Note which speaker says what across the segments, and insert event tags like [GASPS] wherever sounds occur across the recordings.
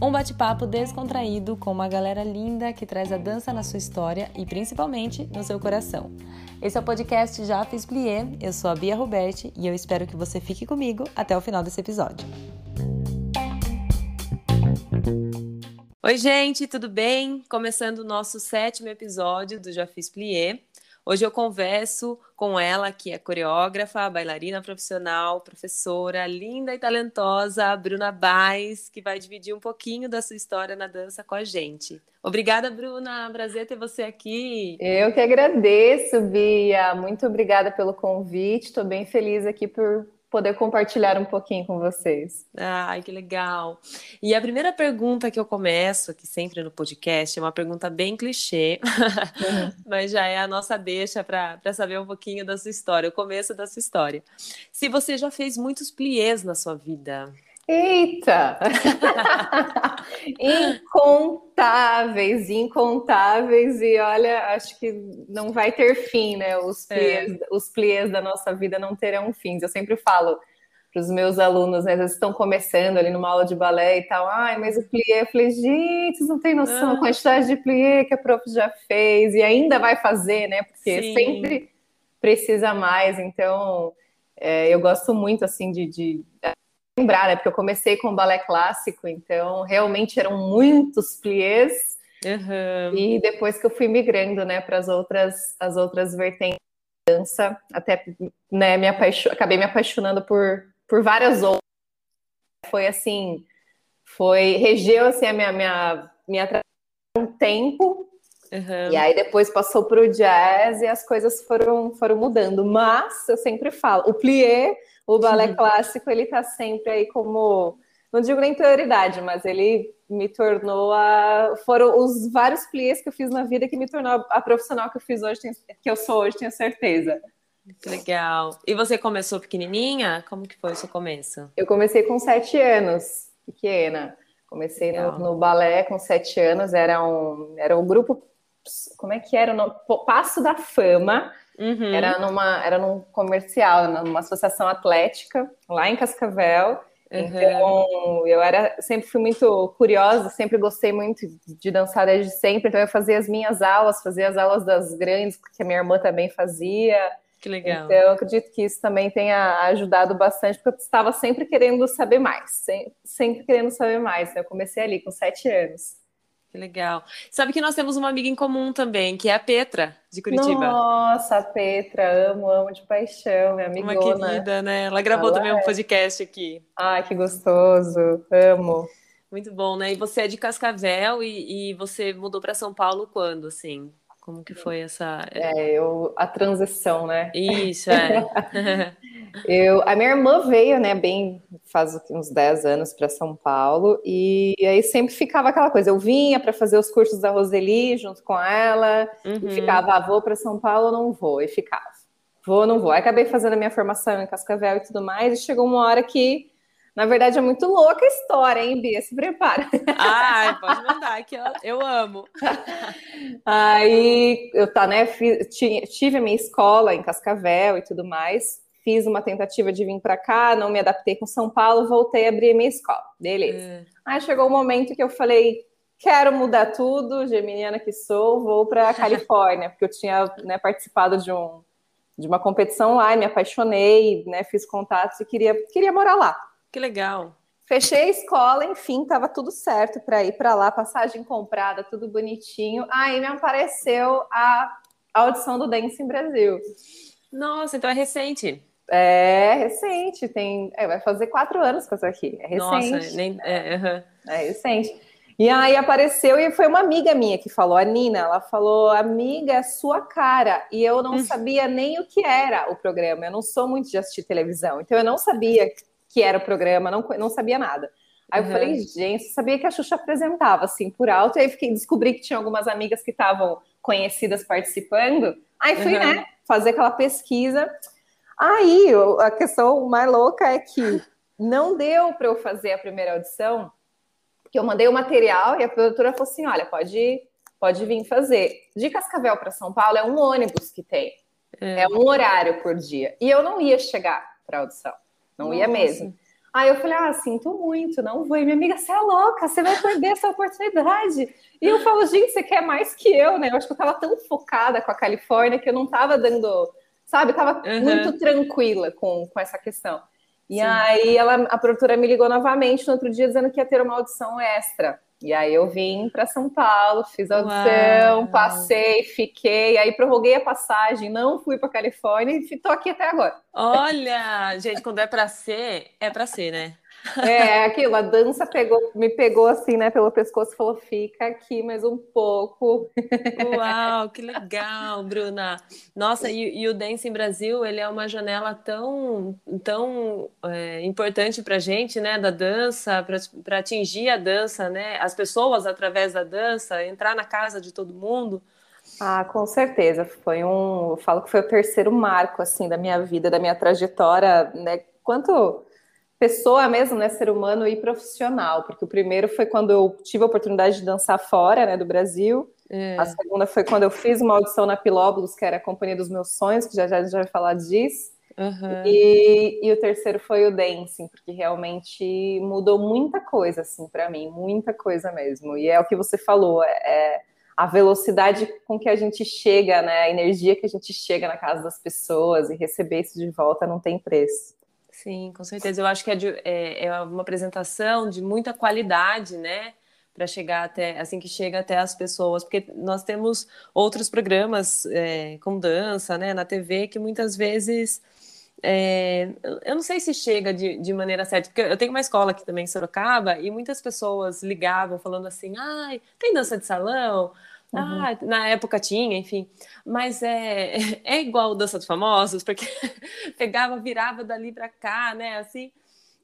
Speaker 1: Um bate-papo descontraído com uma galera linda que traz a dança na sua história e principalmente no seu coração. Esse é o podcast Já Fiz Plié, eu sou a Bia Roberti e eu espero que você fique comigo até o final desse episódio. Oi, gente, tudo bem? Começando o nosso sétimo episódio do Já Fiz Plié. Hoje eu converso com ela, que é coreógrafa, bailarina profissional, professora, linda e talentosa, Bruna Baez, que vai dividir um pouquinho da sua história na dança com a gente. Obrigada, Bruna. Prazer ter você aqui.
Speaker 2: Eu que agradeço, Bia. Muito obrigada pelo convite. Estou bem feliz aqui por poder compartilhar um pouquinho com vocês.
Speaker 1: Ai, que legal. E a primeira pergunta que eu começo aqui sempre no podcast é uma pergunta bem clichê, uhum. [LAUGHS] mas já é a nossa deixa para saber um pouquinho da sua história, o começo da sua história. Se você já fez muitos pliés na sua vida.
Speaker 2: Eita! [LAUGHS] incontáveis, incontáveis, e olha, acho que não vai ter fim, né? Os pliés, é. os pliés da nossa vida não terão fins. Eu sempre falo para os meus alunos, né? Eles estão começando ali numa aula de balé e tal. Ai, mas o plié, eu falei, gente, vocês não têm noção ah. quantidade de plié que a prof já fez e ainda vai fazer, né? Porque Sim. sempre precisa mais. Então, é, eu gosto muito, assim, de, de lembrar, né? Porque eu comecei com balé clássico, então realmente eram muitos pliés. Uhum. E depois que eu fui migrando, né, para as outras, as outras vertentes da dança, até né, me apaixo... acabei me apaixonando por, por várias outras. Foi assim, foi regeu assim a minha minha minha um tempo. Uhum. E aí depois passou para o jazz e as coisas foram foram mudando. Mas eu sempre falo, o plié o balé Sim. clássico ele está sempre aí como não digo nem prioridade, mas ele me tornou a foram os vários pliés que eu fiz na vida que me tornou a profissional que eu fiz hoje, que eu sou hoje, tenho certeza.
Speaker 1: Legal. E você começou pequenininha? Como que foi o seu começo?
Speaker 2: Eu comecei com sete anos, pequena. Comecei no, no, balé com sete anos. Era um, era um grupo, como é que era? No, Passo da Fama. Uhum. Era, numa, era num comercial, numa associação atlética, lá em Cascavel. Uhum. Então, eu era, sempre fui muito curiosa, sempre gostei muito de dançar desde sempre. Então, eu fazia as minhas aulas, fazia as aulas das grandes, que a minha irmã também fazia.
Speaker 1: Que legal.
Speaker 2: Então, eu acredito que isso também tenha ajudado bastante, porque eu estava sempre querendo saber mais, sempre, sempre querendo saber mais. Eu comecei ali com sete anos.
Speaker 1: Que legal. Sabe que nós temos uma amiga em comum também, que é a Petra, de Curitiba.
Speaker 2: Nossa, a Petra, amo, amo de paixão, minha amigona.
Speaker 1: Uma querida, né? Ela gravou Ela também é. um podcast aqui.
Speaker 2: Ai, que gostoso, amo.
Speaker 1: Muito bom, né? E você é de Cascavel e, e você mudou para São Paulo quando, assim? Como que foi essa.
Speaker 2: É, eu, a transição, né?
Speaker 1: Isso, é. [LAUGHS]
Speaker 2: eu, a minha irmã veio, né, bem, faz uns 10 anos para São Paulo, e, e, aí sempre ficava aquela coisa. Eu vinha para fazer os cursos da Roseli junto com ela, uhum. e ficava, ah, vou para São Paulo, não vou, e ficava. Vou, não vou. Aí acabei fazendo a minha formação em Cascavel e tudo mais, e chegou uma hora que na verdade, é muito louca a história, hein, Bia? Se prepara.
Speaker 1: Ai, pode mandar, que eu, eu amo.
Speaker 2: Aí, eu tá, né, fiz, tive a minha escola em Cascavel e tudo mais. Fiz uma tentativa de vir para cá, não me adaptei com São Paulo, voltei a abrir a minha escola. Beleza. É. Aí chegou o um momento que eu falei, quero mudar tudo, geminiana que sou, vou para [LAUGHS] Califórnia, porque eu tinha né, participado de, um, de uma competição lá e me apaixonei, né, fiz contatos e queria, queria morar lá.
Speaker 1: Que legal.
Speaker 2: Fechei a escola, enfim, tava tudo certo para ir para lá, passagem comprada, tudo bonitinho. Aí me apareceu a audição do Dance em Brasil.
Speaker 1: Nossa, então é recente.
Speaker 2: É recente, tem, é, vai fazer quatro anos que eu tô aqui. É recente.
Speaker 1: Nossa, nem, é, uhum.
Speaker 2: é recente. E aí apareceu e foi uma amiga minha que falou, a Nina, ela falou, amiga, é sua cara. E eu não hum. sabia nem o que era o programa. Eu não sou muito de assistir televisão, então eu não sabia que era o programa, não, não sabia nada. Aí uhum. eu falei, gente, sabia que a Xuxa apresentava assim por alto, e aí fiquei, descobri que tinha algumas amigas que estavam conhecidas participando. Aí fui, uhum. né, fazer aquela pesquisa. Aí a questão mais louca é que não deu para eu fazer a primeira audição, porque eu mandei o material e a produtora falou assim: olha, pode, pode vir fazer. De Cascavel para São Paulo é um ônibus que tem, é. é um horário por dia. E eu não ia chegar para audição. Não Nossa. ia mesmo. Aí eu falei, ah, sinto muito, não vou. E minha amiga, você é louca, você vai perder essa oportunidade. E eu falo, gente, você quer mais que eu, né? Eu acho que eu tava tão focada com a Califórnia que eu não tava dando, sabe, eu tava uhum. muito tranquila com, com essa questão. E Sim. aí ela, a produtora me ligou novamente no outro dia dizendo que ia ter uma audição extra. E aí eu vim para São Paulo, fiz a audição, Uau. passei, fiquei, aí prorroguei a passagem, não fui para Califórnia e estou aqui até agora.
Speaker 1: Olha, gente, quando é para ser, é para ser, né?
Speaker 2: É, aquilo, a dança pegou, me pegou assim, né, pelo pescoço e falou: fica aqui mais um pouco.
Speaker 1: Uau, que legal, Bruna. Nossa, e, e o Dance em Brasil, ele é uma janela tão, tão é, importante pra gente, né, da dança, para atingir a dança, né, as pessoas através da dança, entrar na casa de todo mundo.
Speaker 2: Ah, com certeza. Foi um, eu falo que foi o terceiro marco, assim, da minha vida, da minha trajetória, né, quanto pessoa mesmo, né, ser humano e profissional, porque o primeiro foi quando eu tive a oportunidade de dançar fora, né, do Brasil. É. A segunda foi quando eu fiz uma audição na Pilóbulos, que era a companhia dos meus sonhos, que já já gente vai falar disso. Uhum. E, e, o terceiro foi o dancing, porque realmente mudou muita coisa, assim, para mim, muita coisa mesmo. E é o que você falou, é, é a velocidade com que a gente chega, né, a energia que a gente chega na casa das pessoas e receber isso de volta não tem preço.
Speaker 1: Sim, com certeza. Eu acho que é, de, é, é uma apresentação de muita qualidade, né? Para chegar até, assim que chega até as pessoas, porque nós temos outros programas é, com dança, né, na TV, que muitas vezes é, eu não sei se chega de, de maneira certa, porque eu tenho uma escola aqui também em Sorocaba e muitas pessoas ligavam falando assim: ai, tem dança de salão? Uhum. Ah, na época tinha, enfim. Mas é, [LAUGHS] é igual Dança dos Famosos, porque [LAUGHS] pegava, virava dali para cá, né? Assim.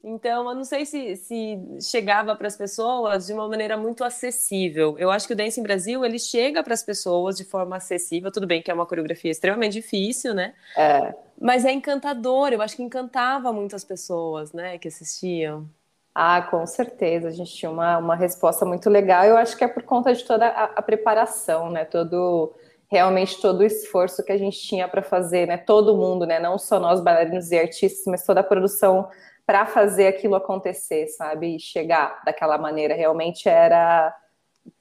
Speaker 1: Então, eu não sei se, se chegava para as pessoas de uma maneira muito acessível. Eu acho que o Dance em Brasil, ele chega para as pessoas de forma acessível. Tudo bem que é uma coreografia extremamente difícil, né? É. Mas é encantador. Eu acho que encantava muitas pessoas, né, que assistiam.
Speaker 2: Ah, com certeza, a gente tinha uma, uma resposta muito legal. Eu acho que é por conta de toda a, a preparação, né? Todo realmente todo o esforço que a gente tinha para fazer, né? Todo mundo, né? Não só nós bailarinos e artistas, mas toda a produção para fazer aquilo acontecer, sabe? E chegar daquela maneira realmente era,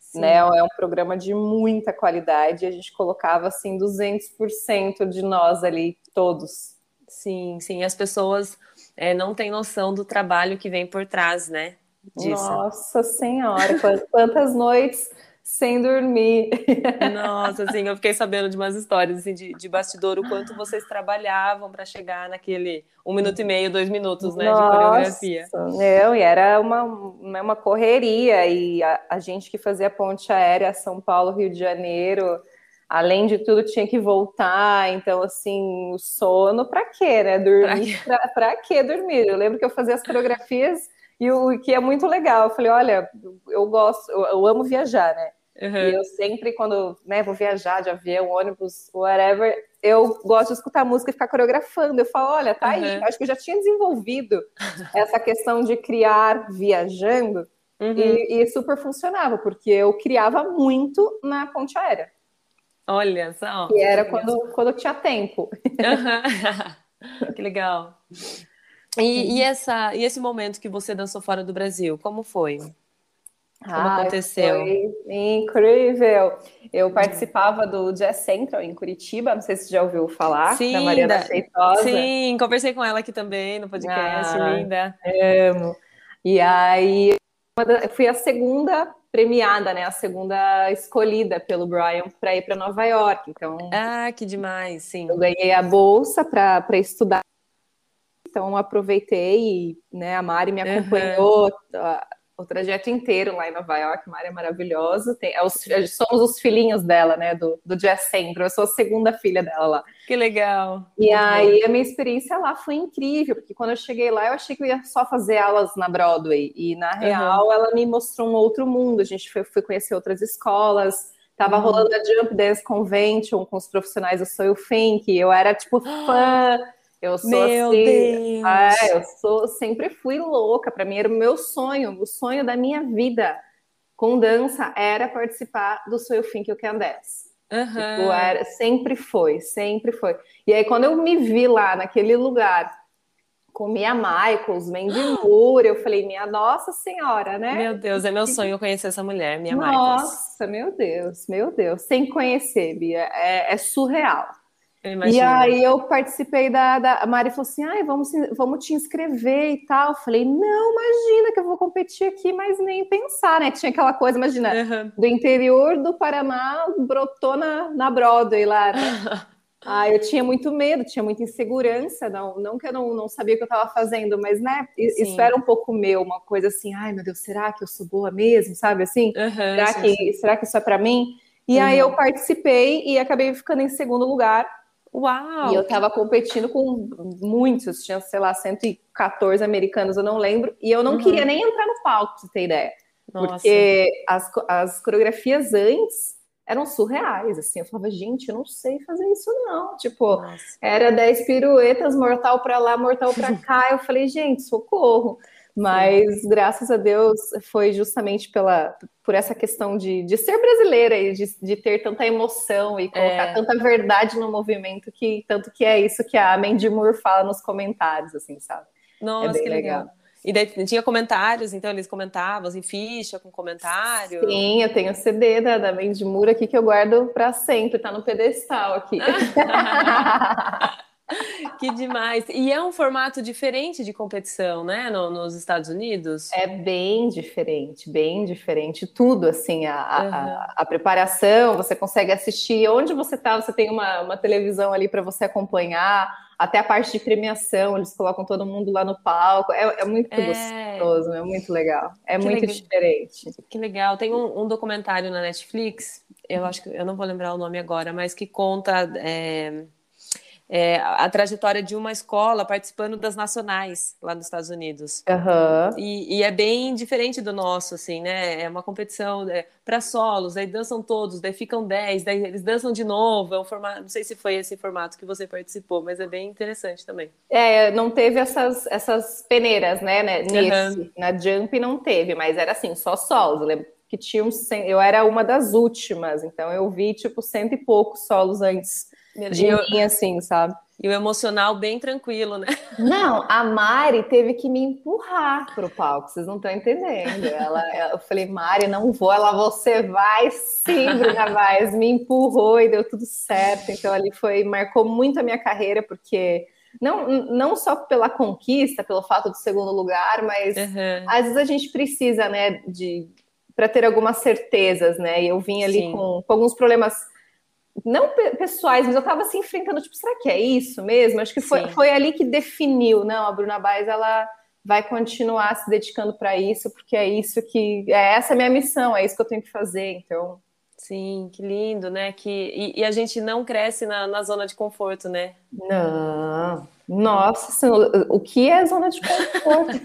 Speaker 2: Sim. né? É um programa de muita qualidade. A gente colocava assim 200% de nós ali todos.
Speaker 1: Sim, sim. As pessoas é, não tem noção do trabalho que vem por trás, né?
Speaker 2: Disso. Nossa Senhora, quantas noites sem dormir.
Speaker 1: Nossa, assim, eu fiquei sabendo de umas histórias assim, de, de bastidor, o quanto vocês trabalhavam para chegar naquele um minuto e meio, dois minutos né, Nossa, de coreografia.
Speaker 2: Não, e era uma, uma correria, e a, a gente que fazia ponte aérea São Paulo, Rio de Janeiro, além de tudo, tinha que voltar. Então, assim, o sono, para quê, né? Dormir, para quê? [LAUGHS] quê dormir? Eu lembro que eu fazia as coreografias e o que é muito legal. Eu falei, olha, eu gosto, eu, eu amo viajar, né? Uhum. E eu sempre, quando né, vou viajar de avião, ônibus, whatever, eu gosto de escutar música e ficar coreografando. Eu falo, olha, tá uhum. aí. Acho que eu já tinha desenvolvido [LAUGHS] essa questão de criar viajando. Uhum. E, e super funcionava, porque eu criava muito na ponte aérea.
Speaker 1: Olha só.
Speaker 2: Que era quando, quando tinha tempo.
Speaker 1: Uhum. [LAUGHS] que legal. E, e, essa, e esse momento que você dançou fora do Brasil, como foi? Como ah, aconteceu?
Speaker 2: Foi incrível. Eu participava do Jazz Central em Curitiba, não sei se você já ouviu falar,
Speaker 1: sim, da Mariana da... Feitosa. Sim, conversei com ela aqui também no podcast, ah, linda.
Speaker 2: Amo. E aí, eu fui a segunda premiada, né? A segunda escolhida pelo Brian para ir para Nova York. Então,
Speaker 1: ah, que demais, sim.
Speaker 2: Eu ganhei a bolsa para estudar. Então aproveitei e né, a Mari me acompanhou uhum o trajeto inteiro lá em Nova York, uma área maravilhosa. Tem, é os, somos os filhinhos dela, né, do, do Jazz Central. Eu sou a segunda filha dela lá.
Speaker 1: Que legal.
Speaker 2: E aí a minha experiência lá foi incrível, porque quando eu cheguei lá, eu achei que eu ia só fazer aulas na Broadway. E na real, uhum. ela me mostrou um outro mundo. A gente foi, foi conhecer outras escolas. Tava uhum. rolando a Jump Dance Convention com os profissionais do Soil Fink. Eu era, tipo, [GASPS] fã. Eu sou
Speaker 1: meu
Speaker 2: assim,
Speaker 1: Deus.
Speaker 2: É, eu sou, sempre fui louca. Para mim era o meu sonho, o sonho da minha vida com dança era participar do Soul Think You Can Dance. Uhum. Tipo, era, sempre foi, sempre foi. E aí quando eu me vi lá naquele lugar com Mia Michaels, Mandy [GASPS] Moore. Eu falei, minha Nossa Senhora, né?
Speaker 1: Meu Deus, é meu sonho conhecer essa mulher, Mia
Speaker 2: Nossa,
Speaker 1: Michaels.
Speaker 2: Nossa, meu Deus, meu Deus. Sem conhecer, Bia, é, é surreal.
Speaker 1: E
Speaker 2: aí eu participei da, da. A Mari falou assim: ai, vamos, vamos te inscrever e tal. Eu falei, não, imagina que eu vou competir aqui, mas nem pensar, né? Tinha aquela coisa, imagina, uhum. do interior do Paraná brotou na, na Broadway lá, né? [LAUGHS] Ah, eu tinha muito medo, tinha muita insegurança, não, não que eu não, não sabia o que eu estava fazendo, mas né, Sim. isso era um pouco meu, uma coisa assim, ai meu Deus, será que eu sou boa mesmo, sabe assim? Uhum, será, sim, que, sim. será que isso é para mim? E uhum. aí eu participei e acabei ficando em segundo lugar.
Speaker 1: Uau!
Speaker 2: E eu estava competindo com muitos, tinha, sei lá, 114 americanos, eu não lembro, e eu não uhum. queria nem entrar no palco, pra você ter ideia. Nossa. Porque as, as coreografias antes eram surreais, assim, eu falava, gente, eu não sei fazer isso não, tipo, Nossa. era 10 piruetas, mortal para lá, mortal para [LAUGHS] cá, eu falei, gente, socorro, mas Sim. graças a Deus foi justamente pela, por essa questão de, de ser brasileira e de, de ter tanta emoção e colocar é. tanta verdade no movimento que tanto que é isso que a Mandy Moore fala nos comentários, assim, sabe?
Speaker 1: Nossa, é que legal. legal. E daí tinha comentários, então eles comentavam, assim, ficha com comentário.
Speaker 2: Sim, eu tenho CD da, da Mandy Moore aqui que eu guardo para sempre, tá no pedestal aqui. [LAUGHS] [LAUGHS] [LAUGHS]
Speaker 1: que demais. E é um formato diferente de competição, né, no, nos Estados Unidos?
Speaker 2: É bem diferente, bem diferente. Tudo, assim, a, uhum. a, a, preparação, você consegue assistir onde você tá, você tem uma, uma televisão ali para você acompanhar até a parte de premiação, eles colocam todo mundo lá no palco. É, é muito é... gostoso, é muito legal. É que muito legal. diferente.
Speaker 1: Que legal. Tem um, um, documentário na Netflix, eu acho que eu não vou lembrar o nome agora, mas que conta. É é, a trajetória de uma escola participando das nacionais lá nos Estados Unidos.
Speaker 2: Uhum.
Speaker 1: E, e, é bem diferente do nosso, assim, né? É uma competição é, para solos, aí dançam todos, daí ficam 10, daí eles dançam de novo. É um formato, não sei se foi esse formato que você participou, mas é bem interessante também.
Speaker 2: É, não teve essas, essas peneiras, né? né nesse. Uhum. Na Jump não teve, mas era assim, só solos. Eu lembro que tinha um, eu era uma das últimas, então eu vi tipo cento e poucos solos antes de eu... mim, assim, sabe?
Speaker 1: E o emocional bem tranquilo, né? [LAUGHS]
Speaker 2: Não, a Mari teve que me empurrar para o palco, vocês não estão entendendo. Ela, eu falei, Mari, não vou. Ela, você vai sim, Bruna Vaz. Me empurrou e deu tudo certo. Então, ali foi, marcou muito a minha carreira, porque não, não só pela conquista, pelo fato do segundo lugar, mas uhum. às vezes a gente precisa, né, de para ter algumas certezas, né? E eu vim ali com, com alguns problemas não pessoais, mas eu estava assim enfrentando, tipo, será que é isso mesmo? Acho que foi, foi ali que definiu, não, a Bruna Baez, ela vai continuar se dedicando para isso, porque é isso que, é essa a minha missão, é isso que eu tenho que fazer, então...
Speaker 1: Sim, que lindo, né? Que, e, e a gente não cresce na, na, zona de conforto, né?
Speaker 2: Não. Nossa, o que é zona de conforto?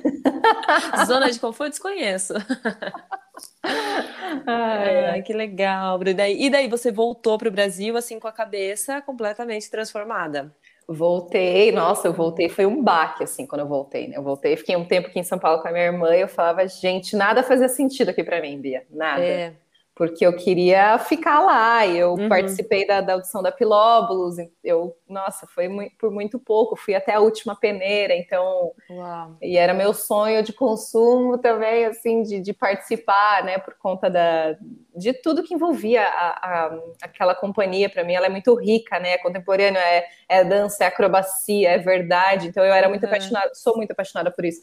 Speaker 2: [LAUGHS]
Speaker 1: zona de conforto desconheço. [LAUGHS] [LAUGHS] Ai, ai, que legal. E daí, e daí você voltou para o Brasil assim com a cabeça completamente transformada?
Speaker 2: Voltei, nossa, eu voltei, foi um baque, assim, quando eu voltei, né? Eu voltei, fiquei um tempo aqui em São Paulo com a minha irmã e eu falava, gente, nada fazia sentido aqui para mim, Bia, nada. É porque eu queria ficar lá. Eu uhum. participei da, da, audição da Pilóbulos, eu, nossa, foi muito, por muito pouco, fui até a última peneira, então, Uau. e era meu sonho de consumo também, assim, de, de participar, né, por conta da, de tudo que envolvia a, a, aquela companhia, para mim, ela é muito rica, né, é contemporânea, é, é dança, é acrobacia, é verdade, então eu era muito uhum. apaixonada, sou muito apaixonada por isso.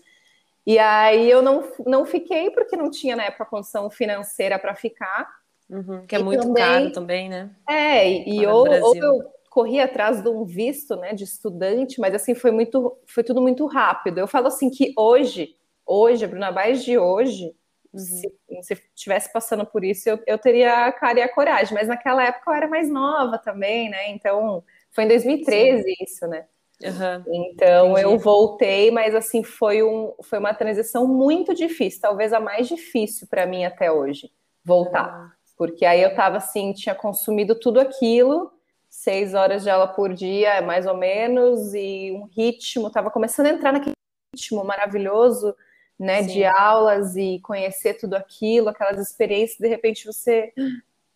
Speaker 2: E aí eu não, não fiquei porque não tinha na época condição financeira para ficar.
Speaker 1: Uhum, que é e muito também, caro também, né?
Speaker 2: É, e, e ou, ou, eu corri atrás de um visto né, de estudante, mas assim foi muito, foi tudo muito rápido. Eu falo assim que hoje, hoje, a Bruna Baez de hoje, uhum. se, se tivesse passando por isso, eu, eu teria a cara e a coragem, mas naquela época eu era mais nova também, né? Então foi em 2013 Sim. isso, né?
Speaker 1: Uhum,
Speaker 2: então entendi. eu voltei, mas assim foi, um, foi uma transição muito difícil, talvez a mais difícil para mim até hoje, voltar. Uhum. Porque aí eu estava assim, tinha consumido tudo aquilo, seis horas de aula por dia, mais ou menos, e um ritmo, estava começando a entrar naquele ritmo maravilhoso, né, Sim. de aulas e conhecer tudo aquilo, aquelas experiências, de repente você,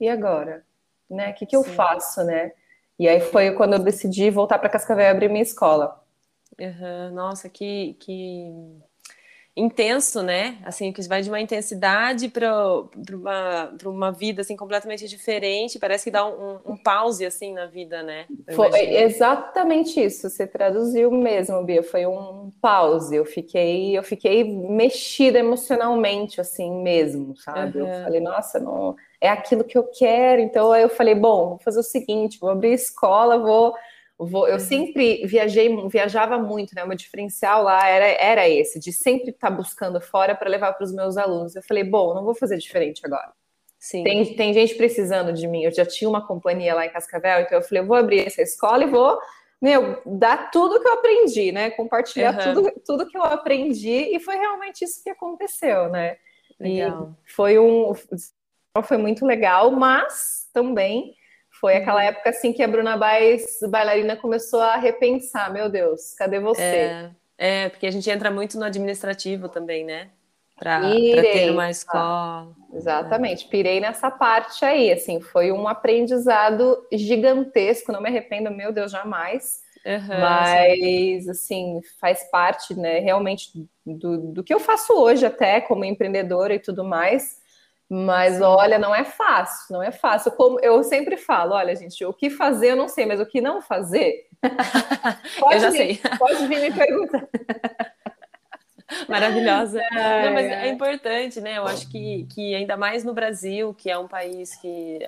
Speaker 2: e agora? Né? O que, que eu faço, né? E aí foi quando eu decidi voltar para Cascavel e abrir minha escola.
Speaker 1: Uhum. Nossa, que, que intenso, né? Assim, que vai de uma intensidade para uma, uma vida assim completamente diferente. Parece que dá um, um pause assim na vida, né?
Speaker 2: Foi exatamente isso. Você traduziu mesmo, Bia. Foi um pause. Eu fiquei, eu fiquei mexida emocionalmente, assim mesmo, sabe? Uhum. Eu falei, nossa, não é aquilo que eu quero. Então aí eu falei, bom, vou fazer o seguinte, vou abrir escola, vou Vou, eu uhum. sempre viajei, viajava muito, né? O meu diferencial lá era, era esse, de sempre estar tá buscando fora para levar para os meus alunos. Eu falei, bom, não vou fazer diferente agora. Sim. Tem, tem gente precisando de mim. Eu já tinha uma companhia lá em Cascavel, então eu falei, eu vou abrir essa escola e vou, meu, dar tudo que eu aprendi, né? Compartilhar uhum. tudo, tudo que eu aprendi, e foi realmente isso que aconteceu, né? Legal. E foi um. Foi muito legal, mas também foi aquela uhum. época assim que a Bruna Baez, bailarina, começou a repensar, meu Deus, cadê você?
Speaker 1: É, é porque a gente entra muito no administrativo também, né? Para ter uma escola.
Speaker 2: Exatamente, pirei nessa parte aí, assim, foi um aprendizado gigantesco, não me arrependo, meu Deus, jamais. Uhum, Mas, sim. assim, faz parte, né, realmente do, do que eu faço hoje até como empreendedora e tudo mais. Mas Sim. olha, não é fácil, não é fácil. Como eu sempre falo, olha, gente, o que fazer eu não sei, mas o que não fazer. [LAUGHS]
Speaker 1: pode eu já vir, sei.
Speaker 2: Pode vir me perguntar. [LAUGHS]
Speaker 1: Maravilhosa. Não, mas é importante, né? Eu acho que, que ainda mais no Brasil, que é um país que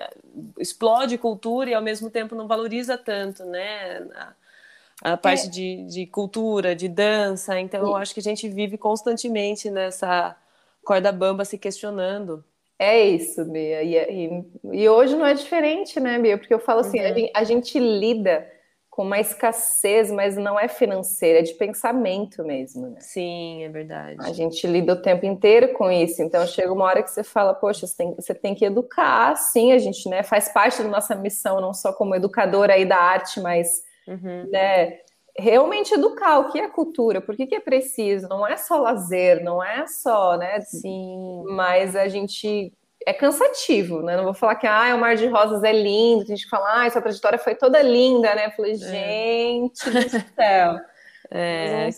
Speaker 1: explode cultura e ao mesmo tempo não valoriza tanto, né? A, a parte é. de, de cultura, de dança. Então, eu acho que a gente vive constantemente nessa corda bamba se questionando.
Speaker 2: É isso, Bia. E, e, e, hoje não é diferente, né, Bia? Porque eu falo assim, uhum. a, gente, a, gente, lida com uma escassez, mas não é financeira, é de pensamento mesmo, né?
Speaker 1: Sim, é verdade.
Speaker 2: A gente lida o tempo inteiro com isso. Então chega uma hora que você fala, poxa, você tem, você tem que educar, sim, a gente né, faz parte da nossa missão, não só como educadora aí da arte, mas uhum. né, realmente educar o que é cultura, por que, que é preciso, não é só lazer, não é só, né?
Speaker 1: Sim.
Speaker 2: Mas a gente é cansativo, né? Não vou falar que ah, o Mar de Rosas é lindo, tem gente que fala, ah, sua trajetória foi toda linda, né? Eu falei, é. gente é. do céu. [LAUGHS] É.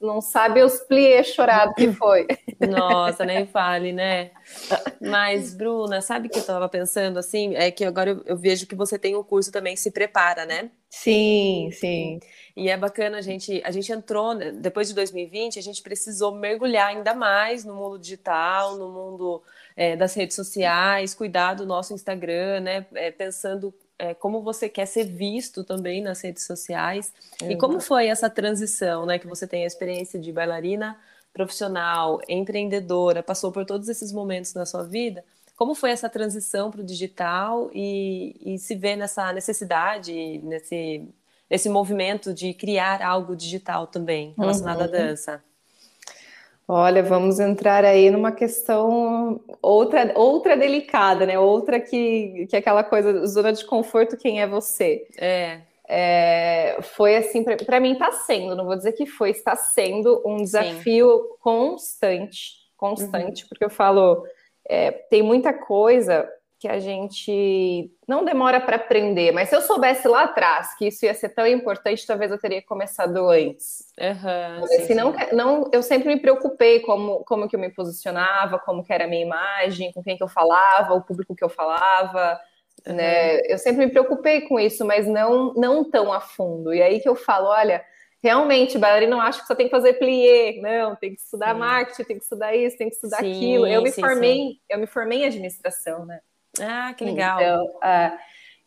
Speaker 2: Não, não sabe os pliés chorado que foi. [LAUGHS]
Speaker 1: Nossa, nem fale, né? Mas, Bruna, sabe o que eu estava pensando assim? É que agora eu, eu vejo que você tem um curso também que se prepara, né?
Speaker 2: Sim, sim.
Speaker 1: E é bacana a gente, a gente entrou né, depois de 2020, a gente precisou mergulhar ainda mais no mundo digital, no mundo é, das redes sociais, cuidar do nosso Instagram, né? É, pensando é, como você quer ser visto também nas redes sociais. E como foi essa transição, né? Que você tem a experiência de bailarina profissional, empreendedora, passou por todos esses momentos na sua vida. Como foi essa transição para o digital e, e se vê nessa necessidade, nesse esse movimento de criar algo digital também relacionado uhum. à dança?
Speaker 2: Olha, vamos entrar aí numa questão outra, outra delicada, né? Outra que, que é aquela coisa, zona de conforto, quem é você?
Speaker 1: É.
Speaker 2: é foi assim, para mim está sendo, não vou dizer que foi, está sendo um desafio Sim. constante, constante, uhum. porque eu falo, é, tem muita coisa que a gente não demora para aprender, mas se eu soubesse lá atrás que isso ia ser tão importante, talvez eu teria começado antes.
Speaker 1: Uhum,
Speaker 2: sim, não, não, eu sempre me preocupei como, como que eu me posicionava, como que era a minha imagem, com quem que eu falava, o público que eu falava, uhum. né? Eu sempre me preocupei com isso, mas não, não tão a fundo. E aí que eu falo, olha, realmente, bailarina não acha que só tem que fazer plié, não, tem que estudar sim. marketing, tem que estudar isso, tem que estudar sim, aquilo. Eu me formei, eu me formei em administração, né?
Speaker 1: Ah, que legal.
Speaker 2: Então, uh,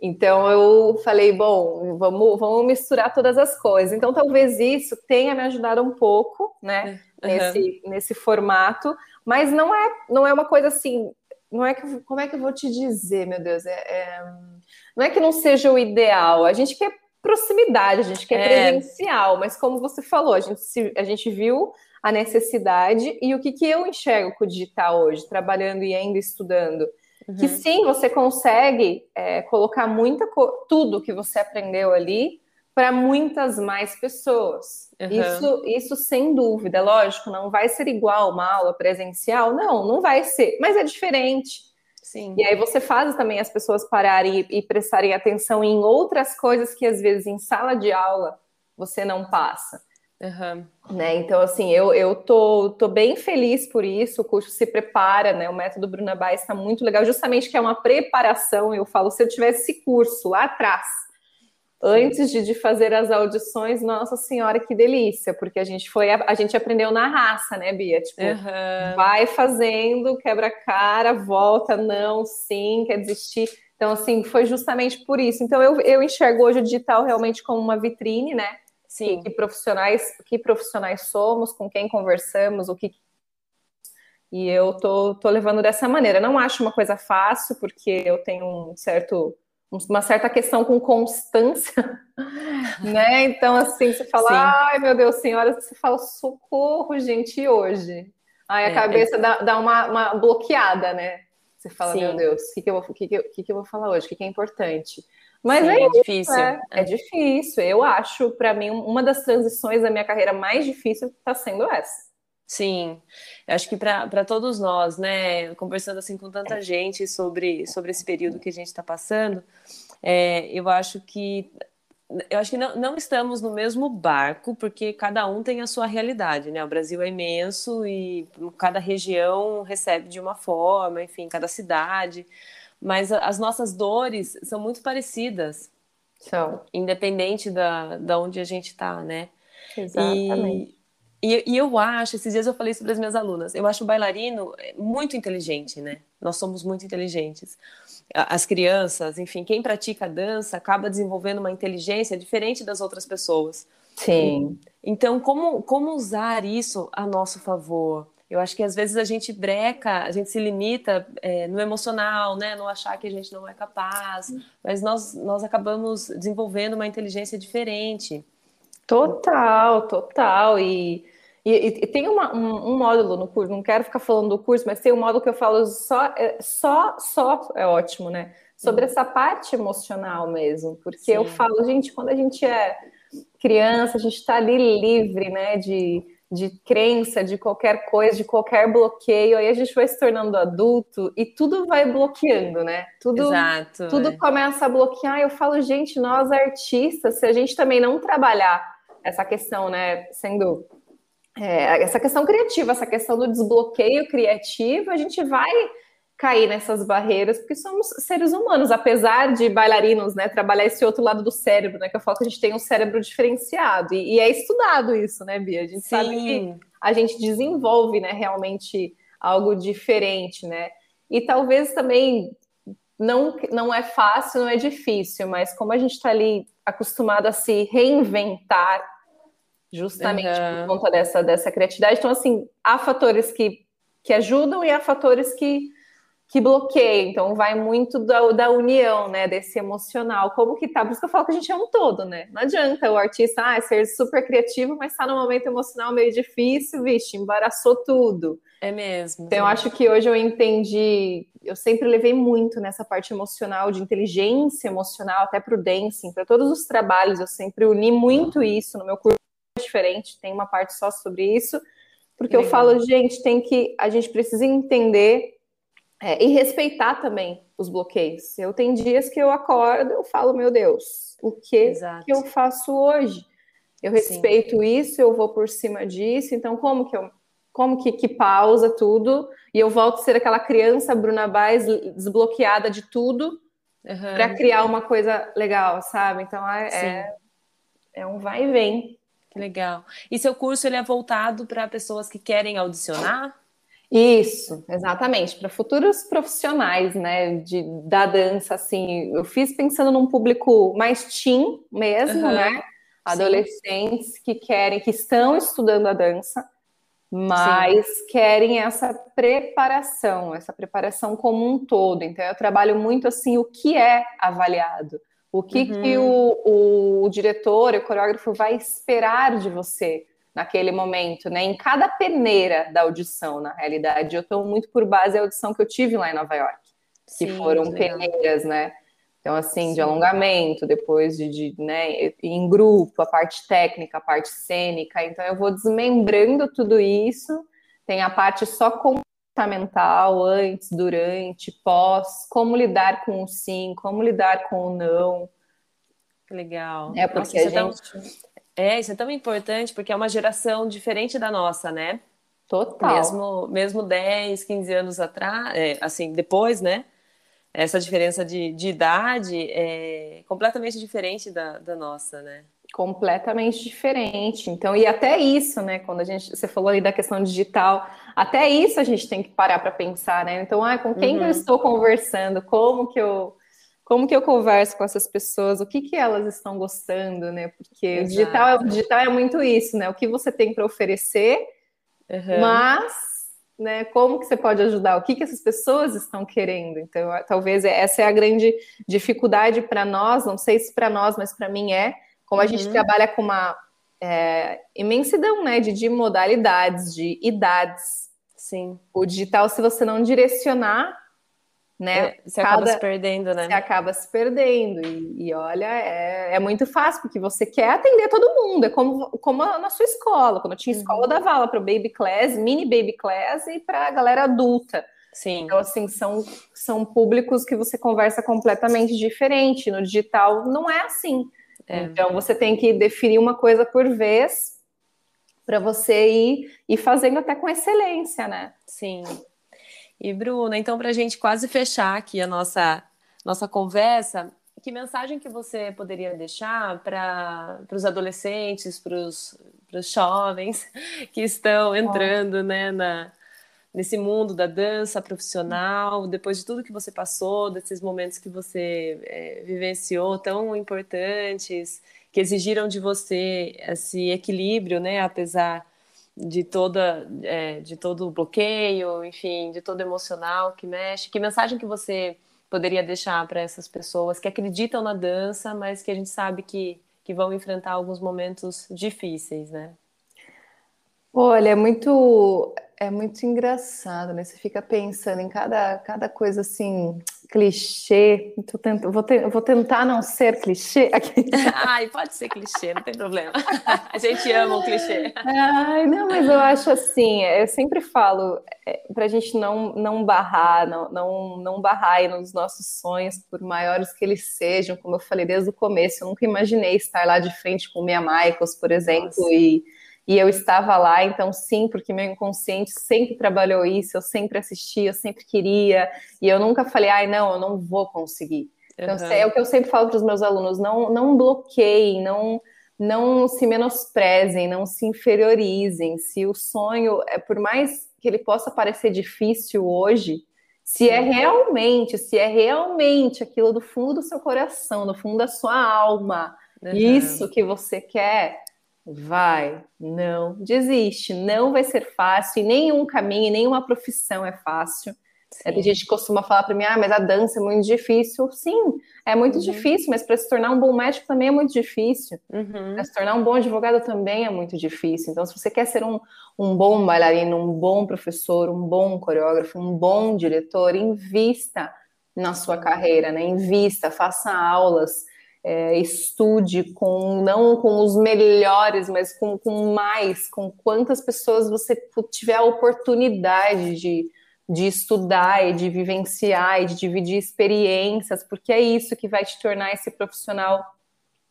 Speaker 2: então eu falei, bom, vamos, vamos misturar todas as coisas. Então talvez isso tenha me ajudado um pouco, né, uhum. nesse, nesse formato, mas não é, não é uma coisa assim, não é que, como é que eu vou te dizer, meu Deus, é, é não é que não seja o ideal, a gente quer proximidade, a gente quer é. presencial, mas como você falou, a gente, a gente viu a necessidade e o que, que eu enxergo com o digital hoje, trabalhando e ainda estudando Uhum. Que sim, você consegue é, colocar muita tudo que você aprendeu ali para muitas mais pessoas. Uhum. Isso, isso sem dúvida, lógico, não vai ser igual uma aula presencial, não, não vai ser, mas é diferente.
Speaker 1: Sim.
Speaker 2: E aí você faz também as pessoas pararem e, e prestarem atenção em outras coisas que às vezes em sala de aula você não passa. Uhum. Né? Então, assim, eu, eu tô, tô bem feliz por isso. O curso se prepara, né? O método Bruna Baez está muito legal, justamente que é uma preparação. Eu falo, se eu tivesse esse curso lá atrás, antes de, de fazer as audições, nossa senhora, que delícia, porque a gente foi, a, a gente aprendeu na raça, né, Bia? Tipo, uhum. vai fazendo, quebra a cara, volta, não, sim, quer desistir. Então, assim, foi justamente por isso. Então, eu, eu enxergo hoje o digital realmente como uma vitrine, né? Sim. Que, que profissionais, que profissionais somos, com quem conversamos, o que e eu tô, tô levando dessa maneira. Não acho uma coisa fácil, porque eu tenho um certo uma certa questão com constância, [LAUGHS] né? Então, assim, você fala, Sim. ai meu Deus, senhora, você fala, socorro, gente, e hoje? Aí a é, cabeça é... Dá, dá uma, uma, bloqueada, né? Você fala, Sim. meu Deus, o que, que, eu, que, que, que, eu vou falar hoje? O que, que é importante? Mas Sim, é, é, difícil. É, é, difícil. Eu acho, para mim, uma das transições da minha carreira mais difícil está sendo essa.
Speaker 1: Sim, eu acho que para todos nós, né, conversando assim com tanta gente sobre, sobre esse período que a gente está passando, é, eu acho que eu acho que não, não estamos no mesmo barco, porque cada um tem a sua realidade, né? O Brasil é imenso e cada região recebe de uma forma, enfim, cada cidade. Mas as nossas dores são muito parecidas. São. Independente da, da onde a gente está, né?
Speaker 2: Exatamente.
Speaker 1: E, e, e, eu acho, esses dias eu falei isso para as minhas alunas, eu acho o bailarino muito inteligente, né? Nós somos muito inteligentes. As crianças, enfim, quem pratica dança acaba desenvolvendo uma inteligência diferente das outras pessoas.
Speaker 2: Sim.
Speaker 1: Então, como, como usar isso a nosso favor? Eu acho que às vezes a gente breca, a gente se limita é, no emocional, né? No achar que a gente não é capaz, mas nós, nós acabamos desenvolvendo uma inteligência diferente.
Speaker 2: Total, total. E, e, e tem uma, um, um, módulo no curso, não quero ficar falando do curso, mas tem um módulo que eu falo só, é, só, só é ótimo, né? Sobre essa parte emocional mesmo. Porque Sim. eu falo, gente, quando a gente é criança, a gente está ali livre, né? De de crença, de qualquer coisa, de qualquer bloqueio, aí a gente vai se tornando adulto e tudo vai bloqueando, né? Tudo, Exato, tudo é. começa a bloquear. Eu falo, gente, nós artistas, se a gente também não trabalhar essa questão, né, sendo é, essa questão criativa, essa questão do desbloqueio criativo, a gente vai cair nessas barreiras, porque somos seres humanos, apesar de bailarinos, né, trabalhar esse outro lado do cérebro, né, que eu falo que a gente tem um cérebro diferenciado, e, e é estudado isso, né, Bia? A gente Sim. sabe que a gente desenvolve, né, realmente algo diferente, né, e talvez também não, não é fácil, não é difícil, mas como a gente está ali acostumado a se reinventar, justamente uhum. por conta dessa, dessa criatividade, então, assim, há fatores que, que ajudam e há fatores que que bloqueia, então vai muito da, da, união, né, desse emocional, como que tá, por isso que eu falo que a gente é um todo, né, não adianta o artista, ah, ser super criativo, mas tá num momento emocional meio difícil, vixe, embaraçou tudo.
Speaker 1: É mesmo.
Speaker 2: Então, eu acho que hoje eu entendi, eu sempre levei muito nessa parte emocional, de inteligência emocional, até pro dancing, para todos os trabalhos, eu sempre uni muito isso, no meu curso é diferente, tem uma parte só sobre isso, porque Legal. eu falo, gente, tem que, a gente precisa entender é, e respeitar também os bloqueios. Eu tenho dias que eu acordo, eu falo, meu Deus, o que, que eu faço hoje? Eu respeito Sim. isso, eu vou por cima disso, então como que eu como que, que pausa tudo e eu volto a ser aquela criança Bruna Baez desbloqueada de tudo uhum. para criar uma coisa legal, sabe? Então é, é, é, um vai e vem.
Speaker 1: Que legal. E seu curso ele é voltado para pessoas que querem audicionar?
Speaker 2: Isso, exatamente, para futuros profissionais, né, de, da dança, assim, eu fiz pensando num público mais teen mesmo, uhum. né, adolescentes Sim. que querem, que estão estudando a dança, mas Sim. querem essa preparação, essa preparação como um todo, então eu trabalho muito, assim, o que é avaliado, o que, uhum. que o, o, o diretor, o coreógrafo vai esperar de você, naquele momento, né? Em cada peneira da audição, na realidade. Eu estou muito por base da audição que eu tive lá em Nova York, que Sim, foram peneiras, né? Então, assim, Sim. de alongamento, depois de, de, né, em grupo, a parte técnica, a parte cênica. Então, eu vou desmembrando tudo isso. Tem a parte só comportamental, antes, durante, pós, como lidar com o sim, como lidar com o não.
Speaker 1: Legal.
Speaker 2: É porque Nossa, a gente
Speaker 1: É, isso é tão importante porque é uma geração diferente da nossa, né?
Speaker 2: Total.
Speaker 1: Mesmo, mesmo 10, 15 anos atrás, é, assim, depois, né? Essa diferença de, de idade é completamente diferente da, da nossa, né?
Speaker 2: Completamente diferente. Então, e até isso, né? Quando a gente, você falou ali da questão digital, até isso a gente tem que parar para pensar, né? Então, ah, com quem uhum. eu estou conversando? Como que eu como que eu converso com essas pessoas? O que que elas estão gostando, né? Porque o digital, é, o digital é muito isso, né? O que você tem para oferecer, uhum. mas né, como que você pode ajudar? O que, que essas pessoas estão querendo? Então, talvez essa é a grande dificuldade para nós, não sei se para nós, mas para mim é, como a uhum. gente trabalha com uma é, imensidão né, de, de modalidades, de idades.
Speaker 1: Sim.
Speaker 2: O digital, se você não direcionar, né?
Speaker 1: É, você cada, acaba se perdendo, né?
Speaker 2: Você acaba se perdendo. E, e olha, é, é, muito fácil, porque você quer atender todo mundo. É como, como na sua escola. Quando eu tinha escola, eu dava aula para baby class, mini baby class e para a galera adulta.
Speaker 1: Sim.
Speaker 2: Então, assim, são, são públicos que você conversa completamente diferente. No digital, não é assim. É. Então você tem que definir uma coisa por vez para você ir, ir fazendo até com excelência, né?
Speaker 1: Sim. E Bruna, então para a gente quase fechar aqui a nossa nossa conversa, que mensagem que você poderia deixar para os adolescentes, para os jovens [LAUGHS] que estão entrando, né, na, nesse mundo da dança profissional, depois de tudo que você passou, desses momentos que você é, vivenciou tão importantes, que exigiram de você esse equilíbrio, né, apesar de toda é, de todo o bloqueio, enfim, de todo emocional que mexe. Que mensagem que você poderia deixar para essas pessoas que acreditam na dança, mas que a gente sabe que que vão enfrentar alguns momentos difíceis, né?
Speaker 2: Olha, é muito é muito engraçado, né? Você fica pensando em cada, cada coisa assim, clichê. Tento, vou, te, vou tentar não ser clichê aqui. [LAUGHS]
Speaker 1: Ai, pode ser clichê, não tem problema. A gente ama o clichê.
Speaker 2: Ai, não, mas eu acho assim, eu sempre falo é, para a gente não, não barrar, não, não, não barrar nos nossos sonhos, por maiores que eles sejam, como eu falei desde o começo, eu nunca imaginei estar lá de frente com Mia Michaels, por exemplo, Nossa. e e eu estava lá, então sim, porque meu inconsciente sempre trabalhou isso, eu sempre assisti, eu sempre queria, e eu nunca falei, ai, não, eu não vou conseguir. Então, uhum. é o que eu sempre falo para os meus alunos: não, não bloqueiem, não, não se menosprezem, não se inferiorizem. Se o sonho, é por mais que ele possa parecer difícil hoje, se é realmente, se é realmente aquilo do fundo do seu coração, do fundo da sua alma, uhum. isso que você quer, Vai, não desiste, não vai ser fácil, e nenhum caminho, nenhuma profissão é fácil. É, tem gente que costuma falar para mim, ah, mas a dança é muito difícil. Sim, é muito uhum. difícil, mas para se tornar um bom médico também é muito difícil. Uhum. Para se tornar um bom advogado também é muito difícil. Então, se você quer ser um, um bom bailarino, um bom professor, um bom coreógrafo, um bom diretor, invista na sua carreira, né? Invista, faça aulas, é, estude com não com os melhores, mas com, com mais, com quantas pessoas você tiver a oportunidade de, de estudar e de vivenciar e de dividir experiências, porque é isso que vai te tornar esse profissional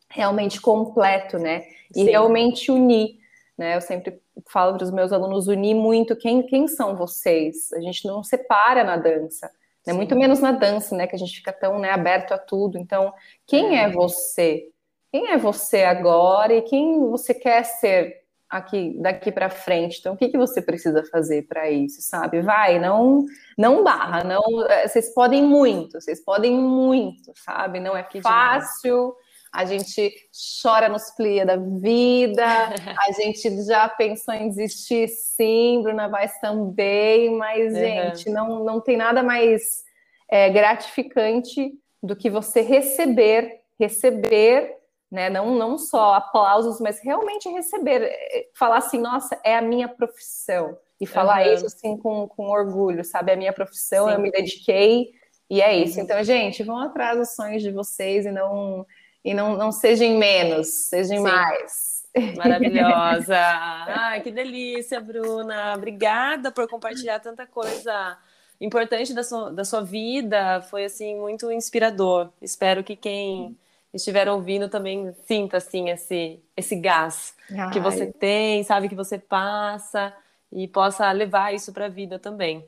Speaker 2: realmente completo, né? E Sim. realmente unir. Né, eu sempre falo para os meus alunos unir muito quem, quem são vocês. A gente não separa na dança. Né? Muito menos na dança, né? Que a gente fica tão né, aberto a tudo. Então, quem é. é você? Quem é você agora e quem você quer ser aqui daqui para frente? Então, o que, que você precisa fazer para isso, sabe? Vai, não, não barra, não. É, vocês podem muito, vocês podem muito, sabe? Não é que fácil. Demais. A gente chora nos plia da vida, [LAUGHS] a gente já pensou em desistir, sim, Bruna Vaz também, mas, uhum. gente, não, não tem nada mais é, gratificante do que você receber, receber, né? Não, não só aplausos, mas realmente receber, é, falar assim, nossa, é a minha profissão. E falar uhum. isso assim com, com orgulho, sabe? É a minha profissão, sim. eu me dediquei, e é isso. Uhum. Então, gente, vão atrás dos sonhos de vocês e não e não, não sejam menos, sejam Sim. mais.
Speaker 1: Maravilhosa! [LAUGHS] Ai, que delícia, Bruna! Obrigada por compartilhar tanta coisa importante da sua, da sua vida. Foi assim muito inspirador. Espero que quem estiver ouvindo também sinta assim esse esse gás Ai. que você tem, sabe que você passa e possa levar isso para a vida também.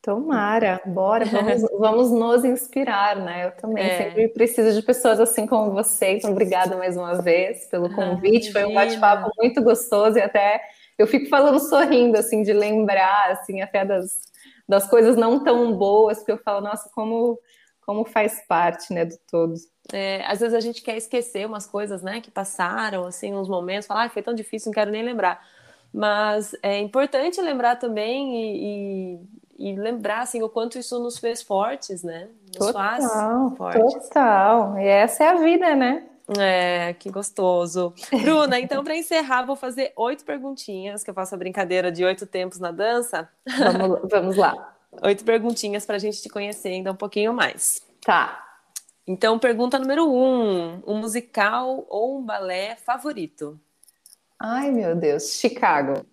Speaker 2: Tomara, bora, vamos, [LAUGHS] vamos nos inspirar, né? Eu também é. sempre preciso de pessoas assim como você, então obrigada mais uma vez pelo convite, ah, foi um bate-papo muito gostoso e até eu fico falando sorrindo, assim, de lembrar, assim, até das, das coisas não tão boas, que eu falo, nossa, como, como faz parte, né, do todo.
Speaker 1: É, às vezes a gente quer esquecer umas coisas, né, que passaram, assim, uns momentos, falar, ah, foi tão difícil, não quero nem lembrar. Mas é importante lembrar também e, e, e lembrar, assim, o quanto isso nos fez fortes, né? Nos
Speaker 2: total, faz fortes. Total, e essa é a vida, né?
Speaker 1: É, que gostoso. [LAUGHS] Bruna, então, para encerrar, vou fazer oito perguntinhas, que eu faço a brincadeira de oito tempos na dança.
Speaker 2: Vamos, [LAUGHS] vamos lá.
Speaker 1: Oito perguntinhas para a gente te conhecer ainda um pouquinho mais.
Speaker 2: Tá.
Speaker 1: Então, pergunta número um: um musical ou um balé favorito?
Speaker 2: Ai, meu Deus, Chicago.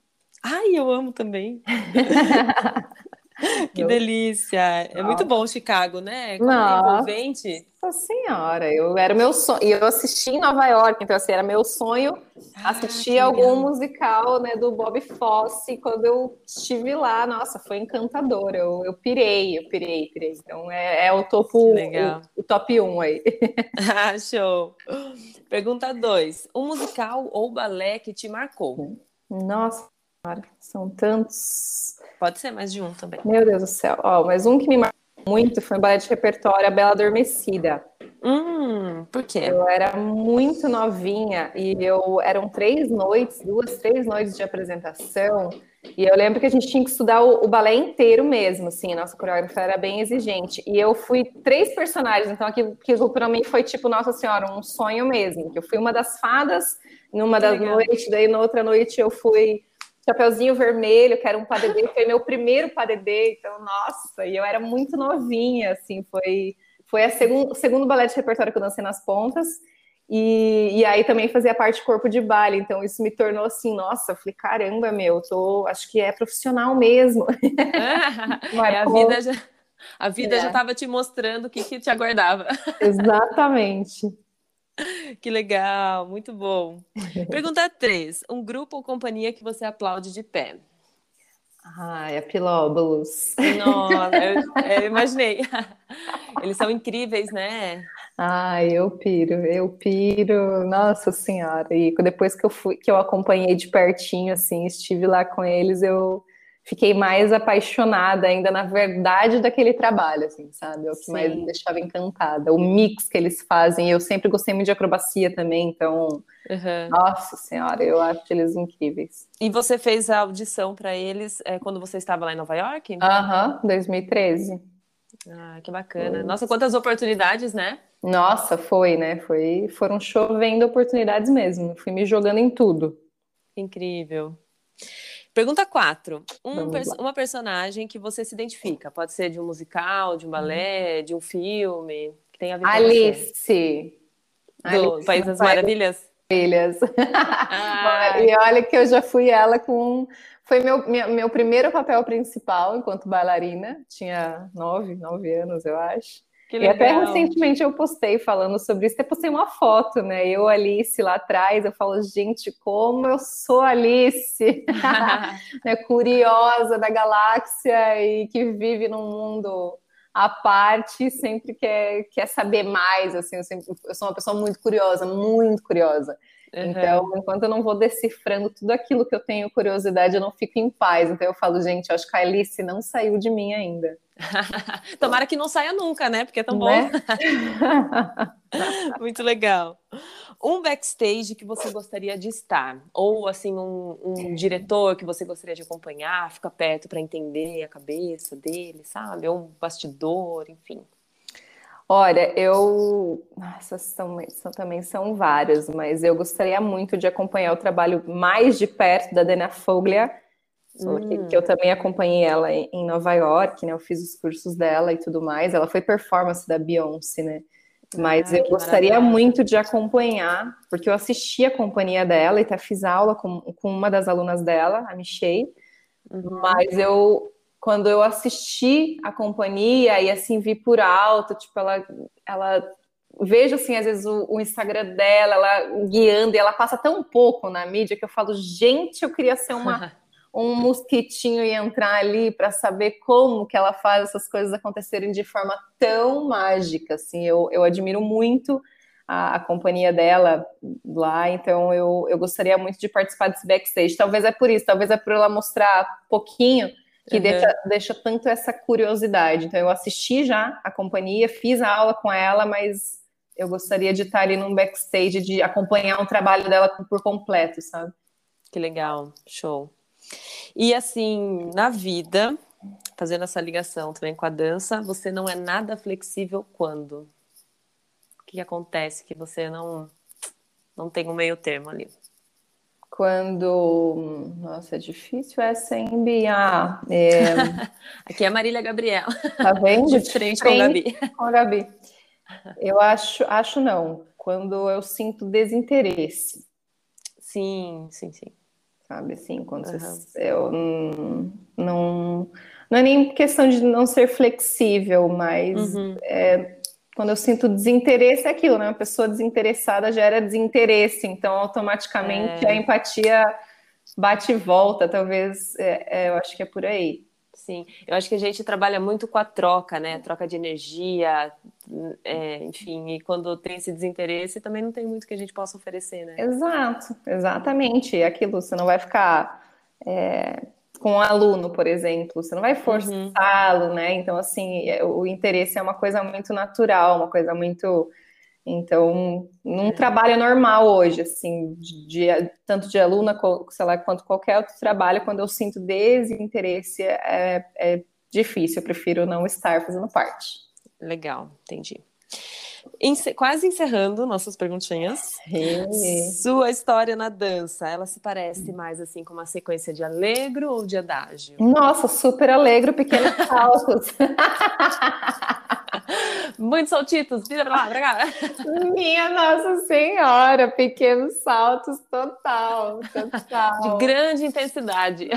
Speaker 1: Ai, eu amo também. [LAUGHS] [LAUGHS] que eu... delícia! É muito bom Chicago, né? Como é envolvente.
Speaker 2: Nossa senhora, eu era meu sonho. E eu assisti em Nova York, então assim, era meu sonho ah, assistir algum legal. musical né, do Bob Fosse. Quando eu estive lá, nossa, foi encantador. Eu, eu pirei, eu pirei, pirei. Então é, é o topo, o, o, top 1 aí. [LAUGHS]
Speaker 1: ah, show! Pergunta 2: um musical ou balé que te marcou?
Speaker 2: Nossa, são tantos.
Speaker 1: Pode ser mais de um também.
Speaker 2: Meu Deus do céu. Ó, mas um que me marcou muito foi um balé de repertório A Bela Adormecida.
Speaker 1: Hum, por quê?
Speaker 2: Eu era muito novinha e eu eram três noites, duas, três noites de apresentação. E eu lembro que a gente tinha que estudar o, o balé inteiro mesmo, assim, a nossa coreógrafa era bem exigente. E eu fui três personagens, então aquilo, aquilo para mim foi tipo, nossa senhora, um sonho mesmo. Que eu fui uma das fadas numa das noites, daí na outra noite eu fui Chapeuzinho Vermelho, que era um padedê, foi meu primeiro padedê, então, nossa, e eu era muito novinha, assim, foi, foi a segun, o segundo balé de repertório que eu dancei nas pontas, e, e aí também fazia parte corpo de baile, então isso me tornou assim, nossa, eu falei, caramba, meu, tô, acho que é profissional mesmo. [LAUGHS]
Speaker 1: é, a vida já, a vida é. já estava te mostrando o que, que te aguardava.
Speaker 2: Exatamente. [LAUGHS]
Speaker 1: Que legal, muito bom. Pergunta 3. Um grupo ou companhia que você aplaude de pé?
Speaker 2: Ai, a Pilóbulos.
Speaker 1: Nossa, eu, [LAUGHS] eu, imaginei. [LAUGHS] Eles são incríveis, né?
Speaker 2: Ai, eu piro, eu piro, nossa senhora. E depois que eu fui, que eu acompanhei de pertinho, assim, estive lá com eles, eu fiquei mais apaixonada ainda na verdade daquele trabalho, assim, sabe? É o que Sim. mais me deixava encantada. O mix que eles fazem, eu sempre gostei muito de acrobacia também, então, uhum. nossa senhora, eu acho eles incríveis.
Speaker 1: E você fez a audição para eles é, quando você estava lá em Nova York?
Speaker 2: Aham, uhum, 2013.
Speaker 1: Ah, que bacana. Nossa, quantas oportunidades, né?
Speaker 2: Nossa, foi, né? Foi, foram chovendo oportunidades mesmo. Fui me jogando em tudo.
Speaker 1: Incrível. Pergunta 4. Um, uma personagem que você se identifica. Pode ser de um musical, de um balé, de um filme, que tem a ver
Speaker 2: Alice.
Speaker 1: Do Alice País das Maravilhas?
Speaker 2: Maravilhas. Ah. [LAUGHS] e olha que eu já fui ela com... Foi meu, meu, meu primeiro papel principal enquanto bailarina. Tinha nove, nove anos, eu acho. E até recentemente eu postei falando sobre isso, até postei uma foto, né? Eu, Alice, lá atrás, eu falo, gente, como eu sou Alice, [LAUGHS] né? curiosa da galáxia e que vive num mundo à parte, sempre quer, quer saber mais, assim, eu, sempre, eu sou uma pessoa muito curiosa, muito curiosa. Uhum. Então, enquanto eu não vou decifrando tudo aquilo que eu tenho curiosidade, eu não fico em paz. Então eu falo, gente, eu acho que a Alice não saiu de mim ainda. [LAUGHS]
Speaker 1: Tomara que não saia nunca, né? Porque é tão né? bom. [LAUGHS] Muito legal. Um backstage que você gostaria de estar, ou assim um, um diretor que você gostaria de acompanhar, ficar perto para entender a cabeça dele, sabe? Ou um bastidor, enfim.
Speaker 2: Olha, eu. Essas são, são, também são várias, mas eu gostaria muito de acompanhar o trabalho mais de perto da Dana Foglia, hum. que, que, eu também acompanhei ela em Nova York, né? Eu fiz os cursos dela e tudo mais. Ela foi performance da Beyoncé, né? Mas ah, eu gostaria muito de acompanhar, porque eu assisti a companhia dela e até fiz aula com, com uma das alunas dela, a Michelle. Uhum. Mas eu quando eu assisti a companhia e assim vi por alto, tipo, ela, ela vejo assim, às vezes, o, o, Instagram dela, ela guiando, e ela passa tão pouco na mídia que eu falo, gente, eu queria ser uma, [LAUGHS] um mosquitinho e entrar ali para saber como que ela faz essas coisas acontecerem de forma tão mágica. Assim, eu, eu admiro muito a, a, companhia dela lá, então eu, eu gostaria muito de participar desse backstage. Talvez é por isso, talvez é por ela mostrar pouquinho que uhum. deixa, deixa tanto essa curiosidade. Então eu assisti já a companhia, fiz a aula com ela, mas eu gostaria de estar ali num backstage, de acompanhar o trabalho dela por completo, sabe?
Speaker 1: Que legal, show. E assim, na vida, fazendo essa ligação também com a dança, você não é nada flexível quando? que acontece que você não não tem um meio termo ali?
Speaker 2: Quando. Nossa, é difícil essa, hein, Bia? É... [LAUGHS]
Speaker 1: Aqui é a Marília Gabriela.
Speaker 2: Tá vendo? [LAUGHS]
Speaker 1: De frente, com a Gabi.
Speaker 2: Com a Gabi. Eu acho, acho não. Quando eu sinto desinteresse.
Speaker 1: Sim, sim, sim.
Speaker 2: Sabe assim, quando uhum. você, eu não, não. Não é nem questão de não ser flexível, mas uhum. é, quando eu sinto desinteresse, é aquilo, né? Uma pessoa desinteressada gera desinteresse, então automaticamente é. a empatia bate e volta, talvez, é, é, eu acho que é por aí.
Speaker 1: Sim, eu acho que a gente trabalha muito com a troca, né? Troca de energia, é, enfim, e quando tem esse desinteresse, também não tem muito que a gente possa oferecer, né?
Speaker 2: Exato, exatamente. Aquilo, você não vai ficar é, com um aluno, por exemplo, você não vai forçá-lo, uhum. né? Então, assim, é, o interesse é uma coisa muito natural, uma coisa muito. Então, num é. trabalho normal hoje, assim, de, de, tanto de aluna, sei lá, quanto qualquer outro trabalho, quando eu sinto desinteresse, é, é difícil, eu prefiro não estar fazendo parte.
Speaker 1: Legal, entendi. Ence quase encerrando nossas perguntinhas. Sua história na dança, ela se parece mais assim com uma sequência de alegro ou de adágio?
Speaker 2: Nossa, super alegro, pequenos [LAUGHS] saltos.
Speaker 1: Muitos saltitos, vira pra lá, pra cá.
Speaker 2: Minha Nossa Senhora, pequenos saltos total, total.
Speaker 1: De grande intensidade.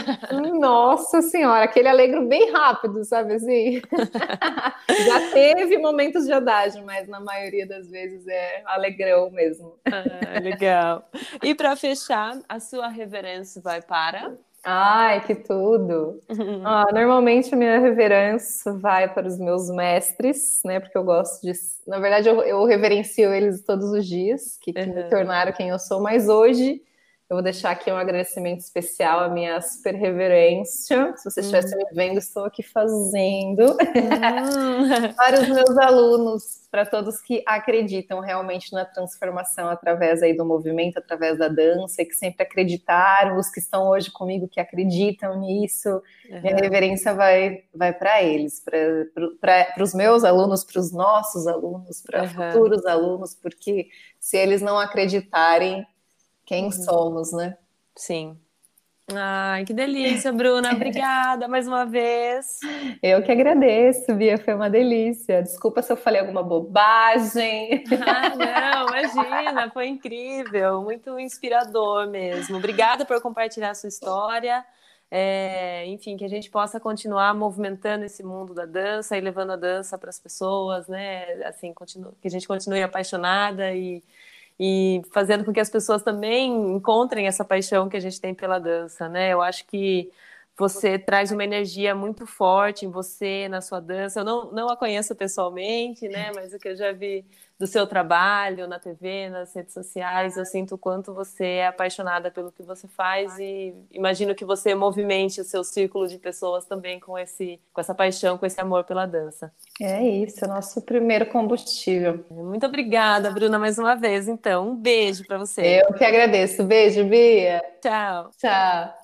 Speaker 2: Nossa Senhora, aquele alegro bem rápido, sabe assim? [LAUGHS] Já teve momentos de adágio, mas na maioria das vezes é alegrão mesmo.
Speaker 1: Ah, legal. E para fechar, a sua reverência vai para?
Speaker 2: Ai, que tudo! Uhum. Ah, normalmente a minha reverência vai para os meus mestres, né? Porque eu gosto de. Na verdade, eu, eu reverencio eles todos os dias, que, que uhum. me tornaram quem eu sou, mas hoje eu vou deixar aqui um agradecimento especial à minha super reverência. Se você estivesse uhum. me vendo, estou aqui fazendo. Uhum. [LAUGHS] para os meus alunos, para todos que acreditam realmente na transformação através aí do movimento, através da dança, e que sempre acreditaram, os que estão hoje comigo que acreditam nisso. Uhum. Minha reverência vai, vai para eles, para os meus alunos, para os nossos alunos, para futuros alunos, porque se eles não acreditarem, quem uhum. somos, né?
Speaker 1: Sim. Ai, que delícia, Bruna. [LAUGHS] Obrigada mais uma vez.
Speaker 2: Eu que agradeço, Bia. Foi uma delícia. Desculpa se eu falei alguma bobagem. [LAUGHS]
Speaker 1: Ah, não, imagina. Foi incrível. Muito inspirador mesmo. Obrigada por compartilhar a sua história. É, enfim, que a gente possa continuar movimentando esse mundo da dança e levando a dança para as pessoas, né? Assim, continue, que a gente continue apaixonada e e fazendo com que as pessoas também encontrem essa paixão que a gente tem pela dança, né? Eu acho que você traz uma energia muito forte em você, na sua dança. Eu não, não a conheço pessoalmente, né? Mas o que eu já vi do seu trabalho na TV, nas redes sociais. Eu sinto o quanto você é apaixonada pelo que você faz e imagino que você movimente o seu círculo de pessoas também com esse com essa paixão, com esse amor pela dança.
Speaker 2: É isso, é nosso primeiro combustível.
Speaker 1: Muito obrigada, Bruna, mais uma vez. Então, um beijo para você.
Speaker 2: Eu que agradeço. Beijo, Bia.
Speaker 1: Tchau.
Speaker 2: Tchau.